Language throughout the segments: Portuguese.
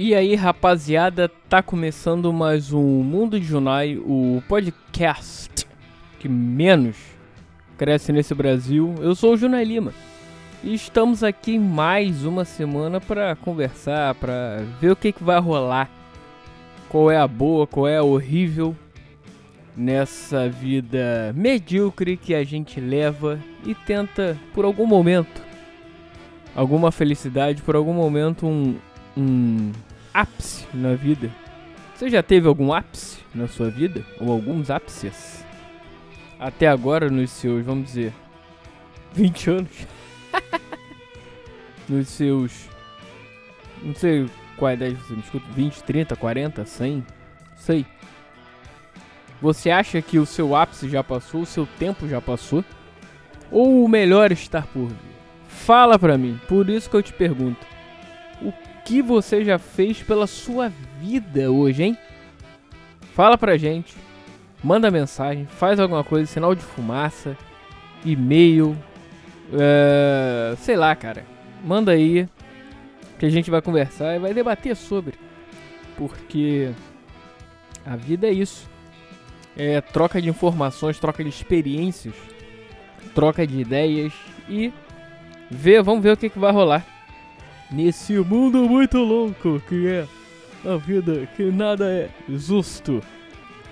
E aí, rapaziada, tá começando mais um Mundo de Junai, o podcast que menos cresce nesse Brasil. Eu sou o Junai Lima e estamos aqui mais uma semana para conversar, para ver o que, que vai rolar, qual é a boa, qual é a horrível nessa vida medíocre que a gente leva e tenta por algum momento alguma felicidade, por algum momento um, um ápice na vida. Você já teve algum ápice na sua vida? Ou alguns ápices? Até agora, nos seus, vamos dizer, 20 anos? nos seus. Não sei qual idade você me escuta, 20, 30, 40, 100? Sei. Você acha que o seu ápice já passou, o seu tempo já passou? Ou o melhor está por vir? Fala pra mim, por isso que eu te pergunto. Que você já fez pela sua vida hoje, hein? Fala pra gente. Manda mensagem, faz alguma coisa, sinal de fumaça, e-mail, uh, sei lá, cara. Manda aí que a gente vai conversar e vai debater sobre. Porque a vida é isso é, troca de informações, troca de experiências, troca de ideias e ver, vamos ver o que, que vai rolar nesse mundo muito louco que é a vida, que nada é justo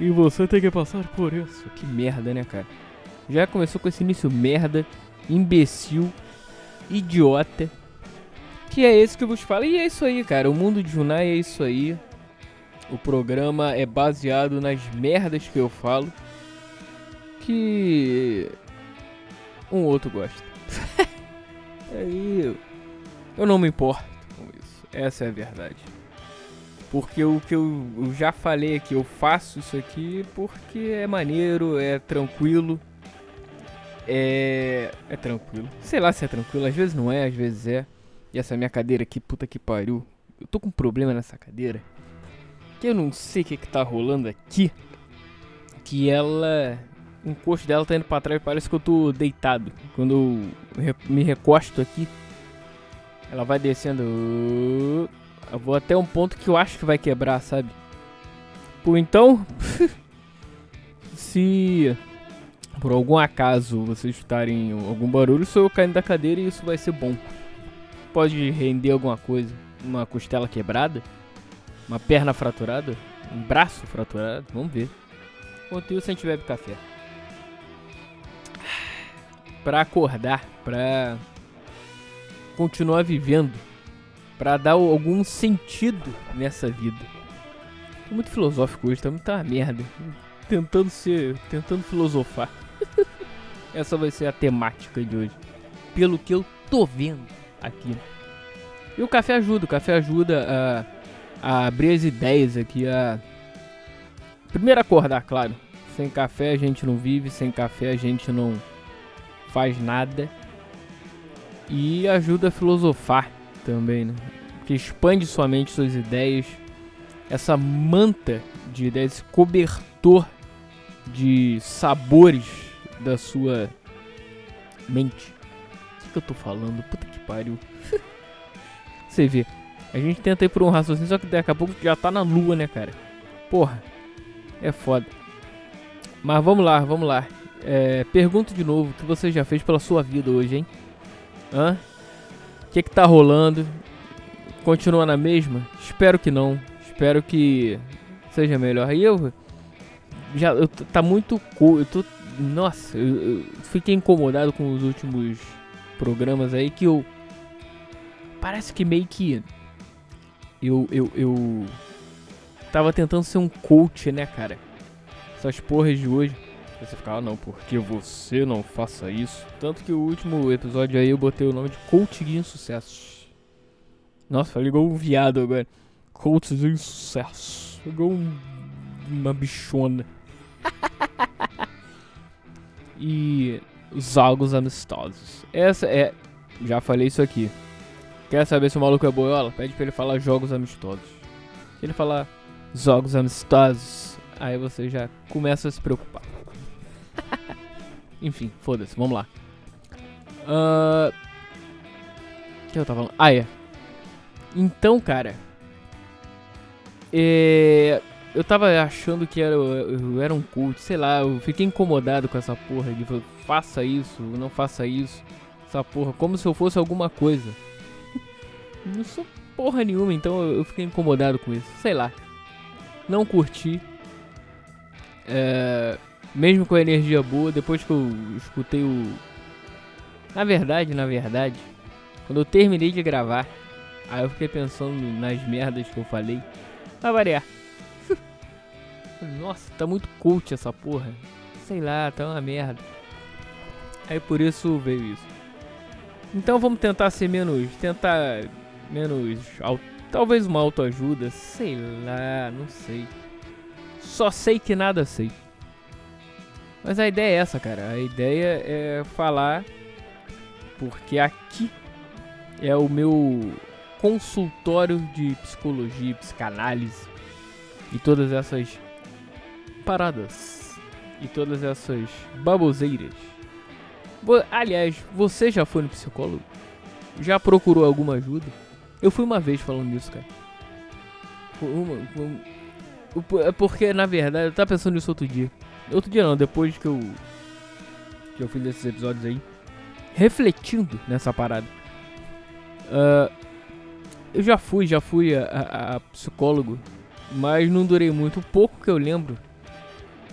e você tem que passar por isso. Que merda, né, cara? Já começou com esse início merda, imbecil, idiota. Que é esse que eu vos falo. E é isso aí, cara. O mundo de Junai é isso aí. O programa é baseado nas merdas que eu falo. Que um outro gosta. Aí eu não me importo com isso. Essa é a verdade. Porque o que eu, já falei aqui, eu faço isso aqui porque é maneiro, é tranquilo. É. É tranquilo. Sei lá se é tranquilo, às vezes não é, às vezes é. E essa minha cadeira aqui, puta que pariu. Eu tô com um problema nessa cadeira que eu não sei o que, que tá rolando aqui. Que ela. O encosto dela tá indo pra trás parece que eu tô deitado. Quando eu me recosto aqui, ela vai descendo. Eu vou até um ponto que eu acho que vai quebrar, sabe? Por então, se por algum acaso vocês escutarem algum barulho, sou eu caindo da cadeira e isso vai ser bom. Pode render alguma coisa, uma costela quebrada uma perna fraturada? Um braço fraturado? Vamos ver. Enquanto isso, a gente bebe café. Pra acordar, pra continuar vivendo, pra dar algum sentido nessa vida. Tô muito filosófico hoje, tá muita merda. Tentando ser. tentando filosofar. Essa vai ser a temática de hoje. Pelo que eu tô vendo aqui. E o café ajuda, o café ajuda a a abrir as ideias aqui, a primeiro acordar, claro. Sem café a gente não vive, sem café a gente não faz nada. E ajuda a filosofar também, né? Que expande sua mente, suas ideias. Essa manta de ideias, esse cobertor de sabores da sua mente. O que, eu tô falando? Puta que pariu. Você vê. A gente tenta ir por um raciocínio, só que daqui a pouco já tá na lua, né, cara? Porra, é foda. Mas vamos lá, vamos lá. É, pergunto de novo, o que você já fez pela sua vida hoje, hein? Hã? O que que tá rolando? Continua na mesma? Espero que não. Espero que seja melhor. E eu já eu, tá muito eu tô nossa, eu, eu fiquei incomodado com os últimos programas aí que eu parece que meio que eu, eu, eu tava tentando ser um coach, né, cara? Essas porras de hoje. Você ficava, ah, não, porque você não faça isso. Tanto que o último episódio aí eu botei o nome de Coach de Insucesso. Nossa, igual um viado agora. Coach de Insucesso. Igual um, uma bichona. e jogos amistosos. Essa é. Já falei isso aqui. Quer saber se o maluco é boiola? Pede pra ele falar jogos amistosos. Se ele falar jogos amistosos, aí você já começa a se preocupar. Enfim, foda-se, vamos lá. Uh... O que eu tava falando? Ah, é. Então, cara, é, eu tava achando que era, eu era um cult, sei lá, eu fiquei incomodado com essa porra de faça isso, não faça isso, essa porra, como se eu fosse alguma coisa. não sou porra nenhuma, então eu fiquei incomodado com isso, sei lá. Não curti. É, mesmo com a energia boa, depois que eu escutei o. Na verdade, na verdade, quando eu terminei de gravar, aí eu fiquei pensando nas merdas que eu falei. Vai variar. Nossa, tá muito cult essa porra. Sei lá, tá uma merda. Aí por isso veio isso. Então vamos tentar ser menos. Tentar. Menos. Talvez uma autoajuda. Sei lá, não sei. Só sei que nada sei. Mas a ideia é essa, cara. A ideia é falar. Porque aqui é o meu consultório de psicologia, psicanálise e todas essas paradas e todas essas baboseiras. Aliás, você já foi no psicólogo? Já procurou alguma ajuda? Eu fui uma vez falando nisso, cara. Uma, uma, é porque, na verdade, eu tava pensando nisso outro dia. Outro dia não, depois que eu. Que eu fiz esses episódios aí. Refletindo nessa parada. Uh, eu já fui, já fui a, a, a, psicólogo. Mas não durei muito. O pouco que eu lembro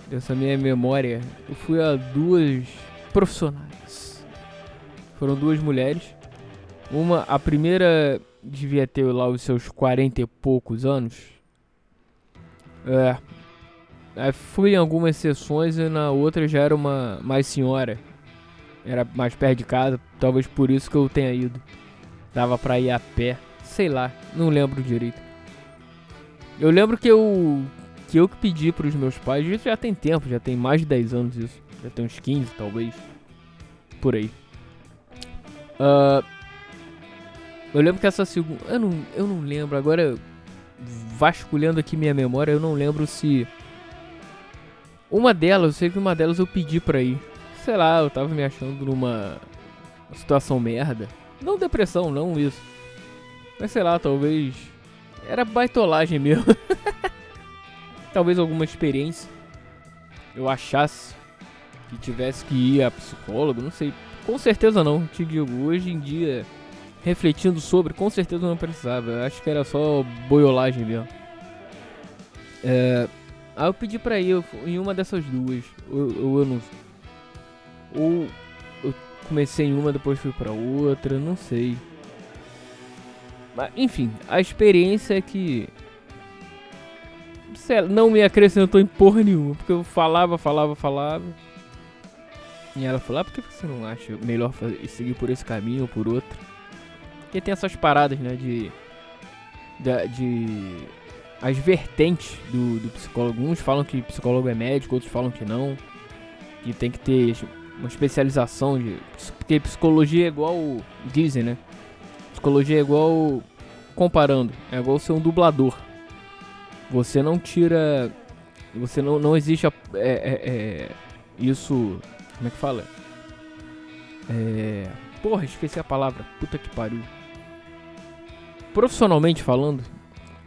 dessa minha memória. Eu fui a duas profissionais. Foram duas mulheres. Uma, a primeira devia ter lá os seus 40 e poucos anos. É, Aí fui em algumas sessões e na outra já era uma mais senhora. Era mais perto de casa, talvez por isso que eu tenha ido. Dava pra ir a pé, sei lá, não lembro direito. Eu lembro que eu que eu que pedi pros meus pais, isso já tem tempo, já tem mais de 10 anos isso. Já tem uns 15 talvez. Por aí. Uh, eu lembro que essa segunda. Eu não, eu não lembro, agora vasculhando aqui minha memória, eu não lembro se uma delas, eu sei que uma delas eu pedi pra ir. Sei lá, eu tava me achando numa situação merda. Não depressão, não isso. Mas sei lá, talvez. Era baitolagem mesmo. talvez alguma experiência. Eu achasse que tivesse que ir a psicólogo, não sei. Com certeza não, te digo. Hoje em dia, refletindo sobre, com certeza não precisava. Eu acho que era só boiolagem mesmo. É. Aí eu pedi pra ir em uma dessas duas. Ou, eu não. Ou eu comecei em uma, depois fui pra outra, não sei. Mas, enfim, a experiência é que. Não me acrescentou em porra nenhuma. Porque eu falava, falava, falava. E ela falou: ah, por que você não acha melhor fazer, seguir por esse caminho ou por outro? Porque tem essas paradas, né? De. De. de as vertentes do, do psicólogo. Uns falam que psicólogo é médico, outros falam que não. Que tem que ter uma especialização de. Porque psicologia é igual. Dizem, né? Psicologia é igual. Comparando, é igual ser um dublador. Você não tira. Você não, não existe. A, é, é, é, isso. Como é que fala? É. Porra, esqueci a palavra. Puta que pariu. Profissionalmente falando,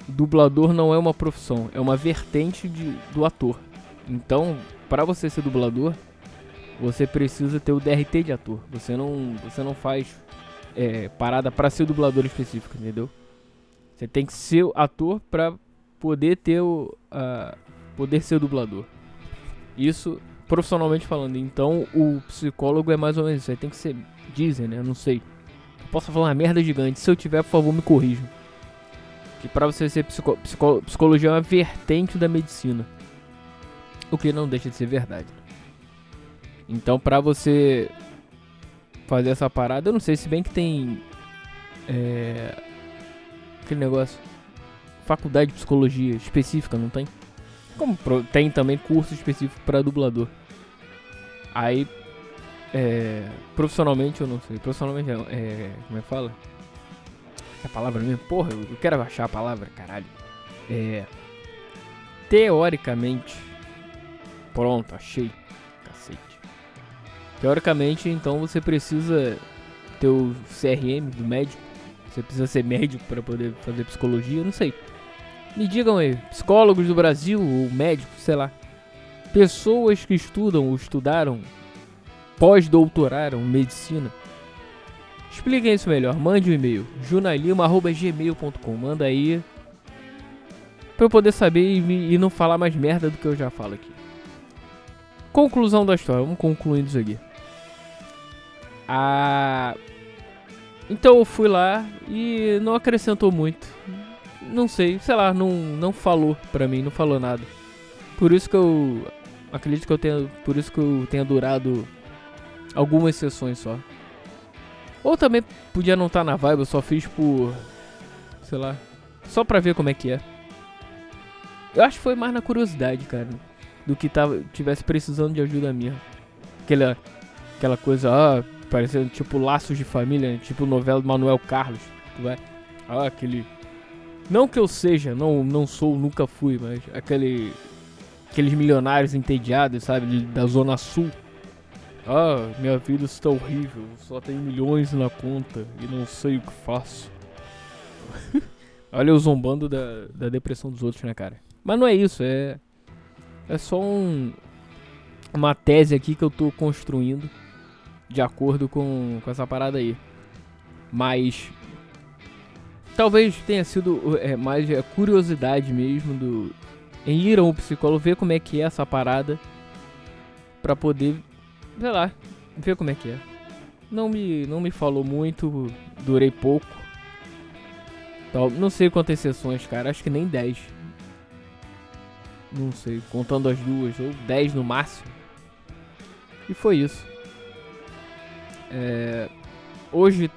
dublador não é uma profissão, é uma vertente de, do ator. Então, para você ser dublador, você precisa ter o DRT de ator. Você não, você não faz é, parada para ser dublador específico, entendeu? Você tem que ser ator para poder ter o poder ser dublador. Isso profissionalmente falando. Então, o psicólogo é mais ou menos isso. Aí tem que ser, dizem, né? Não sei. Eu posso falar uma merda gigante. Se eu tiver, por favor, me corrijam que para você ser psico, psico, psicologia é uma vertente da medicina. O que não deixa de ser verdade. Então, para você fazer essa parada, eu não sei se bem que tem é, aquele negócio faculdade de psicologia específica, não tem? Como tem também curso específico para dublador. Aí é, profissionalmente eu não sei. Profissionalmente é, como é que fala? A palavra mesmo? Porra, eu quero achar a palavra, caralho. É. Teoricamente. Pronto, achei. Cacete. Teoricamente, então você precisa ter o CRM do médico. Você precisa ser médico para poder fazer psicologia, não sei. Me digam aí, psicólogos do Brasil ou médicos, sei lá. Pessoas que estudam ou estudaram, pós-doutoraram medicina. Expliquem isso melhor. Mande um e-mail, junalima.gmail.com. Manda aí pra eu poder saber e, e não falar mais merda do que eu já falo aqui. Conclusão da história, vamos concluindo isso aqui. Ah, então eu fui lá e não acrescentou muito. Não sei, sei lá, não, não falou pra mim, não falou nada. Por isso que eu acredito que eu tenha, por isso que eu tenha durado algumas sessões só. Ou também podia não estar tá na vibe, eu só fiz por sei lá, só pra ver como é que é. Eu acho que foi mais na curiosidade, cara, do que tava tivesse precisando de ajuda minha. Aquela aquela coisa, ah, parecendo tipo laços de família, né? tipo novela do Manuel Carlos, tu vai, ah, aquele não que eu seja, não não sou, nunca fui, mas aquele aqueles milionários entediados, sabe, da zona sul. Ah, minha vida está horrível, só tenho milhões na conta e não sei o que faço. Olha eu zombando da, da depressão dos outros, né, cara? Mas não é isso, é. É só um. Uma tese aqui que eu tô construindo de acordo com, com essa parada aí. Mas. Talvez tenha sido é, mais a curiosidade mesmo do. Em ir ao psicólogo, ver como é que é essa parada. Pra poder. Sei lá, ver como é que é. Não me, não me falou muito, durei pouco. Não sei quantas sessões, cara. Acho que nem 10 não sei, contando as duas, ou 10 no máximo. E foi isso. É, hoje,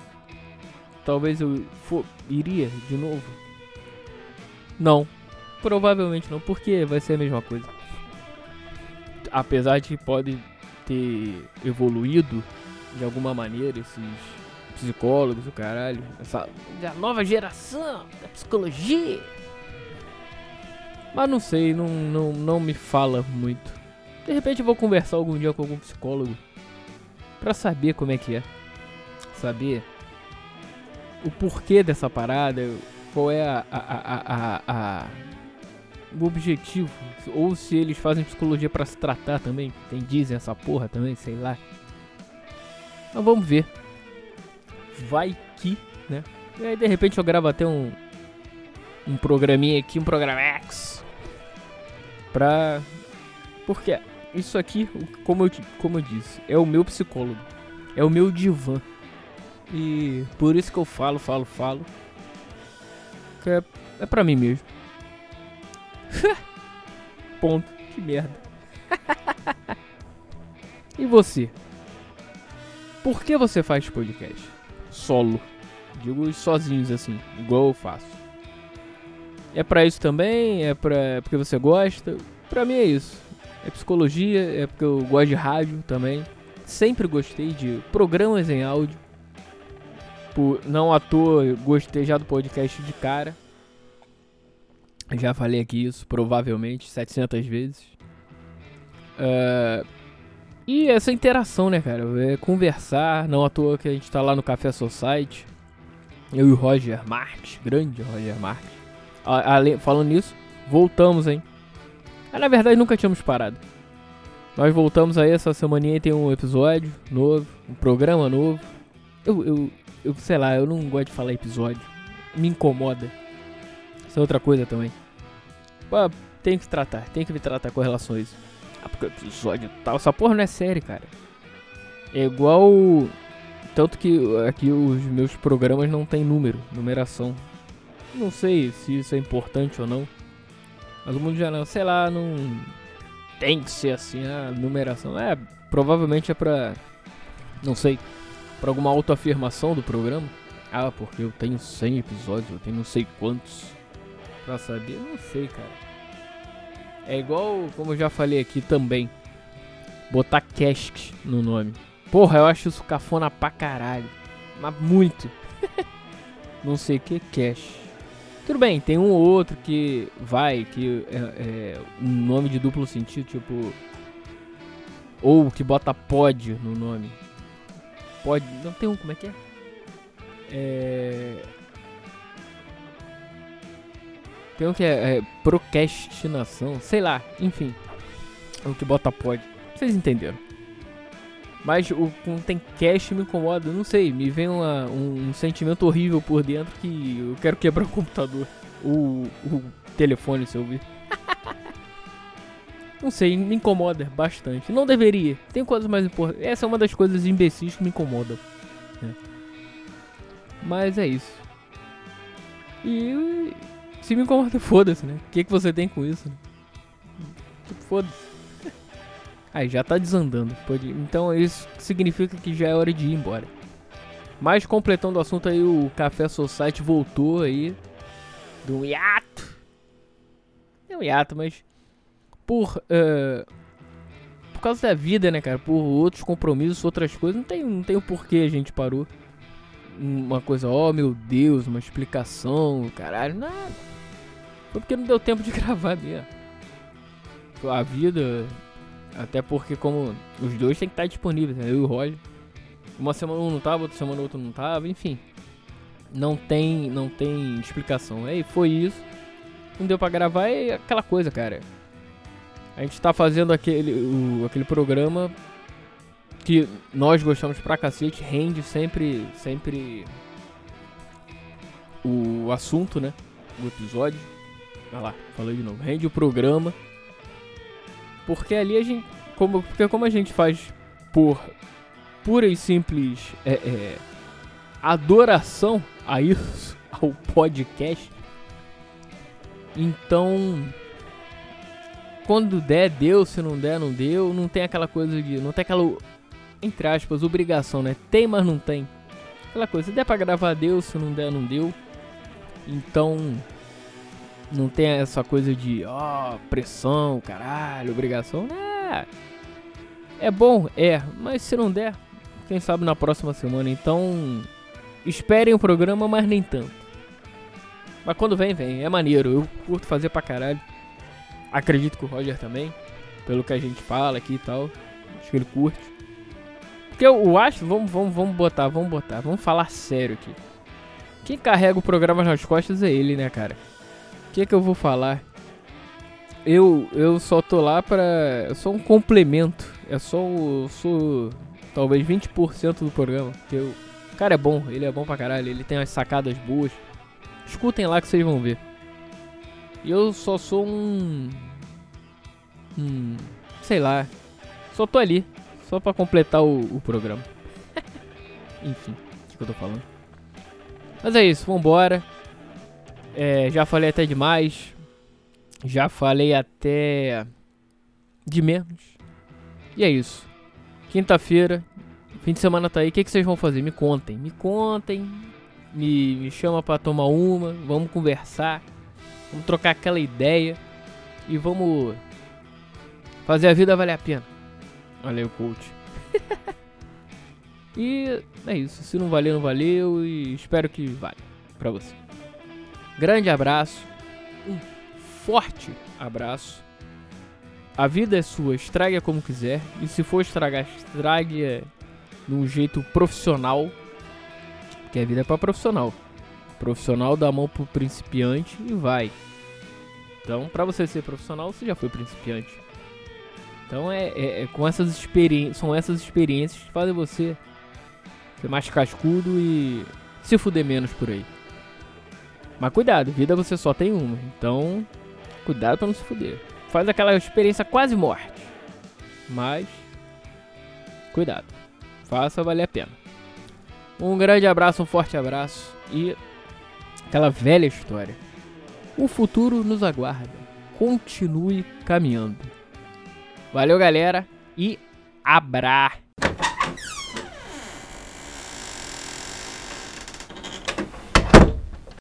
talvez eu for, iria de novo. Não, provavelmente não, porque vai ser a mesma coisa. Apesar de pode ter evoluído de alguma maneira esses psicólogos, o caralho, essa nova geração da psicologia mas não sei, não, não, não me fala muito. De repente eu vou conversar algum dia com algum psicólogo. Pra saber como é que é. Saber o porquê dessa parada, qual é a, a, a, a, o objetivo. Ou se eles fazem psicologia para se tratar também. Tem dizem essa porra também, sei lá. Mas vamos ver. Vai que, né? E aí de repente eu gravo até um, um programinha aqui, um programa X. Pra. Porque isso aqui, como eu, como eu disse, é o meu psicólogo. É o meu divã. E por isso que eu falo, falo, falo. Que é, é pra mim mesmo. Ponto. Que merda. e você? Por que você faz podcast? Solo. Digo sozinhos assim, igual eu faço. É para isso também? É pra, é porque você gosta? Pra mim é isso. É psicologia, é porque eu gosto de rádio também. Sempre gostei de programas em áudio. Por, não à toa, gostei já do podcast de cara. Já falei aqui isso, provavelmente, 700 vezes. Uh, e essa interação, né, cara? É conversar, não à toa que a gente tá lá no Café Society. Eu e o Roger Marques, grande Roger. Ale, falando nisso, voltamos, hein? Ah, na verdade, nunca tínhamos parado. Nós voltamos aí essa semaninha e tem um episódio novo, um programa novo. Eu, eu, eu, sei lá, eu não gosto de falar episódio. Me incomoda. Isso é outra coisa também. Tem que tratar, tem que me tratar com relação a isso. Ah, porque episódio tal. Essa porra não é série, cara. É igual. Tanto que aqui os meus programas não tem número, numeração. Não sei se isso é importante ou não. Mas o mundo já não, sei lá, não tem que ser assim a numeração. É, provavelmente é pra. Não sei. Pra alguma autoafirmação do programa. Ah, porque eu tenho 100 episódios, eu tenho não sei quantos. Pra saber, não sei, cara. É igual, como eu já falei aqui também. Botar cast no nome. Porra, eu acho isso cafona pra caralho. Mas muito. não sei o que cash. Tudo bem, tem um ou outro que vai, que é, é um nome de duplo sentido, tipo. Ou que bota pod no nome. Pod. Não tem um, como é que é? É. Um que é, é procrastinação, sei lá, enfim. O que bota pode. Vocês entenderam. Mas o quando tem cache me incomoda, não sei, me vem uma, um, um, sentimento horrível por dentro que eu quero quebrar o computador. O, o telefone, se eu ouvir. não sei, me incomoda bastante. Não deveria. Tem coisas mais importantes. Essa é uma das coisas imbecis que me incomodam. Né? Mas é isso. E se me incomoda, foda-se, né? O que, que você tem com isso? Né? Tipo, foda-se. Aí já tá desandando. Pode... Então isso significa que já é hora de ir embora. Mas completando o assunto aí, o Café Society voltou aí do hiato. É um hiato, mas por uh, por causa da vida, né, cara? Por outros compromissos, outras coisas, não tem, não tem o porquê a gente parou. Uma coisa, oh meu Deus, uma explicação, caralho, nada. Foi porque não deu tempo de gravar mesmo. A vida até porque como os dois tem que estar disponíveis, né? Eu e o Roger. Uma semana um não tava, outra semana outro não tava, enfim. Não tem, não tem explicação. Aí foi isso. Não deu pra gravar, é aquela coisa, cara. A gente tá fazendo aquele, o, aquele programa que nós gostamos pra cacete, rende sempre, sempre o assunto, né? O episódio. Olha lá, falei de novo. Rende o programa. Porque ali a gente. Como, porque como a gente faz por pura e simples é, é, adoração a isso, ao podcast. Então. Quando der, deu. Se não der, não deu. Não tem aquela coisa de. Não tem aquela. Entre aspas, obrigação, né? Tem, mas não tem. Aquela coisa. Se der pra gravar, deu. Se não der, não deu. Então. Não tem essa coisa de, ó, oh, pressão, caralho, obrigação. É. É bom, é, mas se não der, quem sabe na próxima semana. Então, esperem o programa, mas nem tanto. Mas quando vem, vem. É maneiro. Eu curto fazer pra caralho. Acredito que o Roger também. Pelo que a gente fala aqui e tal. Acho que ele curte. Porque eu acho, vamos, vamos, vamos botar, vamos botar. Vamos falar sério aqui. Quem carrega o programa nas costas é ele, né, cara? O que é que eu vou falar? Eu, eu só tô lá pra. Eu sou um complemento. É só. Eu sou. Talvez 20% do programa. Que eu, o cara é bom, ele é bom pra caralho. Ele tem umas sacadas boas. Escutem lá que vocês vão ver. E eu só sou um. Hum. Sei lá. Só tô ali. Só pra completar o, o programa. Enfim, o que, que eu tô falando? Mas é isso, vambora. É, já falei até demais. Já falei até de menos. E é isso. Quinta-feira, fim de semana tá aí. O que, que vocês vão fazer? Me contem. Me contem. Me, me chama pra tomar uma. Vamos conversar. Vamos trocar aquela ideia. E vamos fazer a vida valer a pena. Valeu, coach. e é isso. Se não valeu, não valeu. E espero que valha pra você. Grande abraço, um forte abraço. A vida é sua, estrague como quiser. E se for estragar, estrague é de um jeito profissional. Que a vida é para profissional. Profissional dá a mão pro principiante e vai. Então, para você ser profissional, você já foi principiante. Então é, é, é com essas experiências, são essas experiências que fazem você ser mais cascudo e se fuder menos por aí. Mas cuidado, vida você só tem uma. Então, cuidado pra não se fuder. Faz aquela experiência quase morte. Mas, cuidado. Faça valer a pena. Um grande abraço, um forte abraço e aquela velha história. O futuro nos aguarda. Continue caminhando. Valeu, galera, e abraço.